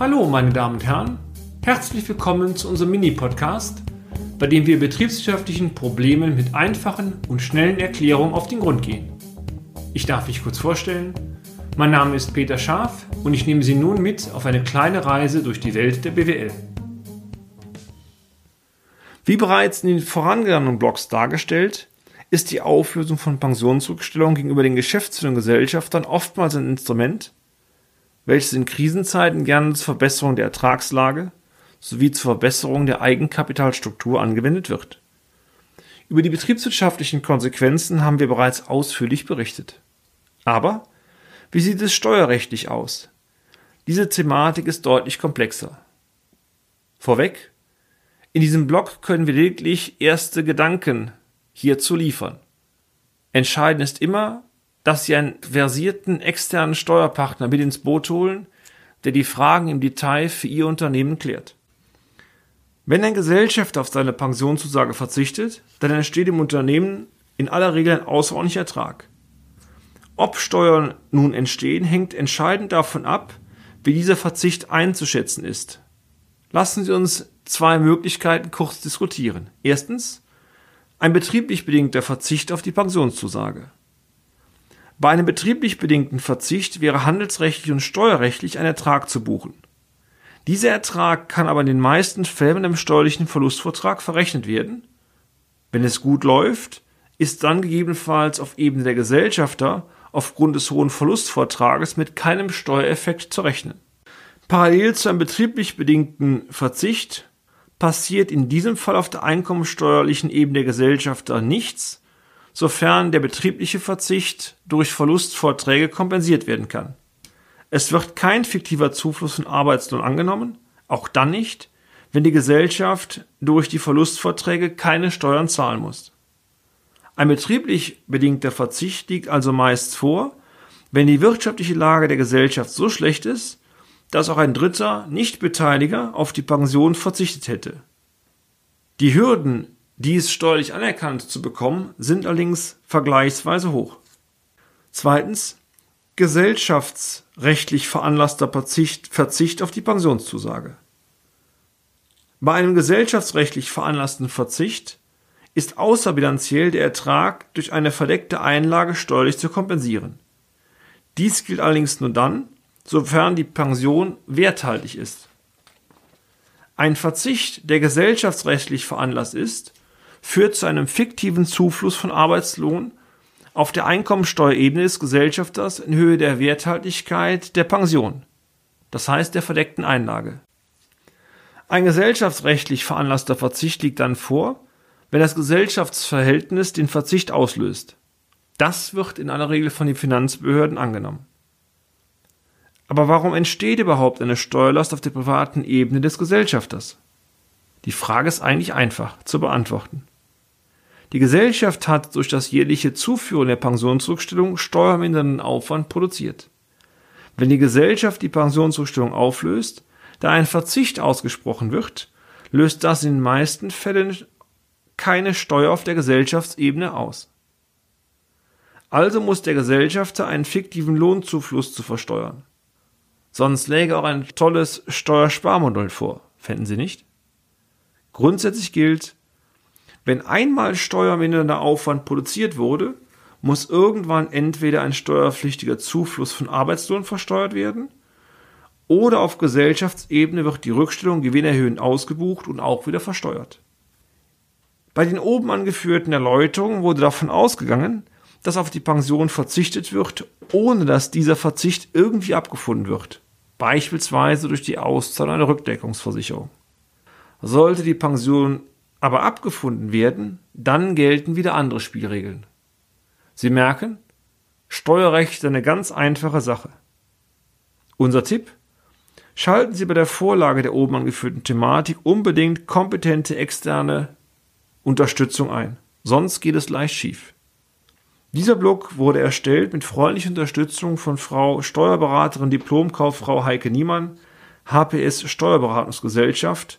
Hallo, meine Damen und Herren. Herzlich willkommen zu unserem Mini-Podcast, bei dem wir betriebswirtschaftlichen Problemen mit einfachen und schnellen Erklärungen auf den Grund gehen. Ich darf mich kurz vorstellen. Mein Name ist Peter Scharf und ich nehme Sie nun mit auf eine kleine Reise durch die Welt der BWL. Wie bereits in den vorangegangenen Blogs dargestellt, ist die Auflösung von Pensionsrückstellungen gegenüber den Geschäftsführern und Gesellschaftern oftmals ein Instrument, welches in Krisenzeiten gerne zur Verbesserung der Ertragslage sowie zur Verbesserung der Eigenkapitalstruktur angewendet wird. Über die betriebswirtschaftlichen Konsequenzen haben wir bereits ausführlich berichtet. Aber wie sieht es steuerrechtlich aus? Diese Thematik ist deutlich komplexer. Vorweg, in diesem Blog können wir lediglich erste Gedanken hierzu liefern. Entscheidend ist immer, dass Sie einen versierten externen Steuerpartner mit ins Boot holen, der die Fragen im Detail für Ihr Unternehmen klärt. Wenn ein Gesellschafter auf seine Pensionszusage verzichtet, dann entsteht im Unternehmen in aller Regel ein außerordentlicher Ertrag. Ob Steuern nun entstehen, hängt entscheidend davon ab, wie dieser Verzicht einzuschätzen ist. Lassen Sie uns zwei Möglichkeiten kurz diskutieren. Erstens, ein betrieblich bedingter Verzicht auf die Pensionszusage. Bei einem betrieblich bedingten Verzicht wäre handelsrechtlich und steuerrechtlich ein Ertrag zu buchen. Dieser Ertrag kann aber in den meisten Fällen einem steuerlichen Verlustvortrag verrechnet werden. Wenn es gut läuft, ist dann gegebenenfalls auf Ebene der Gesellschafter aufgrund des hohen Verlustvortrages mit keinem Steuereffekt zu rechnen. Parallel zu einem betrieblich bedingten Verzicht passiert in diesem Fall auf der einkommensteuerlichen Ebene der Gesellschafter nichts, sofern der betriebliche Verzicht durch Verlustvorträge kompensiert werden kann. Es wird kein fiktiver Zufluss von Arbeitslohn angenommen, auch dann nicht, wenn die Gesellschaft durch die Verlustvorträge keine Steuern zahlen muss. Ein betrieblich bedingter Verzicht liegt also meist vor, wenn die wirtschaftliche Lage der Gesellschaft so schlecht ist, dass auch ein dritter Nichtbeteiliger auf die Pension verzichtet hätte. Die Hürden, dies steuerlich anerkannt zu bekommen, sind allerdings vergleichsweise hoch. Zweitens gesellschaftsrechtlich veranlasster Verzicht, auf die Pensionszusage. Bei einem gesellschaftsrechtlich veranlassten Verzicht ist außerbilanziell der Ertrag durch eine verdeckte Einlage steuerlich zu kompensieren. Dies gilt allerdings nur dann, sofern die Pension werthaltig ist. Ein Verzicht, der gesellschaftsrechtlich veranlasst ist, führt zu einem fiktiven Zufluss von Arbeitslohn auf der Einkommensteuerebene des Gesellschafters in Höhe der Werthaltigkeit der Pension, das heißt der verdeckten Einlage. Ein gesellschaftsrechtlich veranlasster Verzicht liegt dann vor, wenn das Gesellschaftsverhältnis den Verzicht auslöst. Das wird in aller Regel von den Finanzbehörden angenommen. Aber warum entsteht überhaupt eine Steuerlast auf der privaten Ebene des Gesellschafters? Die Frage ist eigentlich einfach zu beantworten. Die Gesellschaft hat durch das jährliche Zuführen der Pensionsrückstellung steuermindernden Aufwand produziert. Wenn die Gesellschaft die Pensionsrückstellung auflöst, da ein Verzicht ausgesprochen wird, löst das in den meisten Fällen keine Steuer auf der Gesellschaftsebene aus. Also muss der Gesellschafter einen fiktiven Lohnzufluss zu versteuern. Sonst läge auch ein tolles Steuersparmodell vor, fänden Sie nicht? Grundsätzlich gilt, wenn einmal steuermindernder Aufwand produziert wurde, muss irgendwann entweder ein steuerpflichtiger Zufluss von Arbeitslohn versteuert werden oder auf Gesellschaftsebene wird die Rückstellung gewinnerhöhend ausgebucht und auch wieder versteuert. Bei den oben angeführten Erläuterungen wurde davon ausgegangen, dass auf die Pension verzichtet wird, ohne dass dieser Verzicht irgendwie abgefunden wird beispielsweise durch die Auszahlung einer Rückdeckungsversicherung. Sollte die Pension aber abgefunden werden, dann gelten wieder andere Spielregeln. Sie merken, Steuerrecht ist eine ganz einfache Sache. Unser Tipp? Schalten Sie bei der Vorlage der oben angeführten Thematik unbedingt kompetente externe Unterstützung ein, sonst geht es leicht schief. Dieser Blog wurde erstellt mit freundlicher Unterstützung von Frau Steuerberaterin Diplomkauffrau Heike Niemann, HPS Steuerberatungsgesellschaft